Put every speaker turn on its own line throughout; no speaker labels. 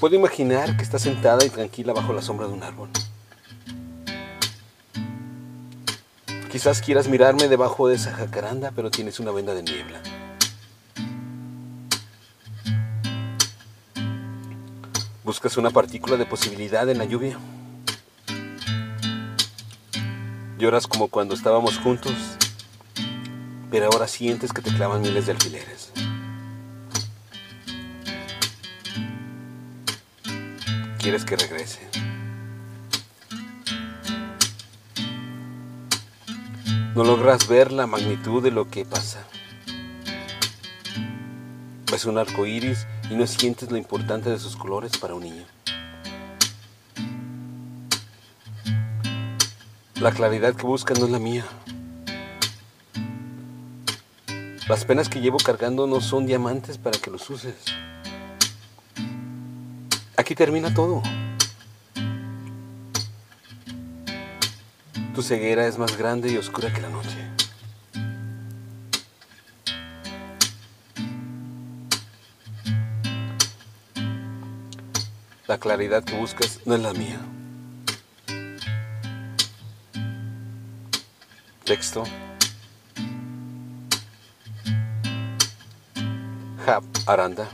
Puedo imaginar que estás sentada y tranquila bajo la sombra de un árbol. Quizás quieras mirarme debajo de esa jacaranda, pero tienes una venda de niebla. Buscas una partícula de posibilidad en la lluvia. Lloras como cuando estábamos juntos, pero ahora sientes que te clavan miles de alfileres. Quieres que regrese. No logras ver la magnitud de lo que pasa. Ves un arco iris y no sientes lo importante de sus colores para un niño. La claridad que buscas no es la mía. Las penas que llevo cargando no son diamantes para que los uses. Aquí termina todo. Tu ceguera es más grande y oscura que la noche. La claridad que buscas no es la mía. Texto. Hap Aranda.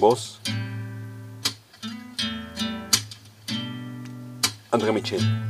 Boss. André Michele.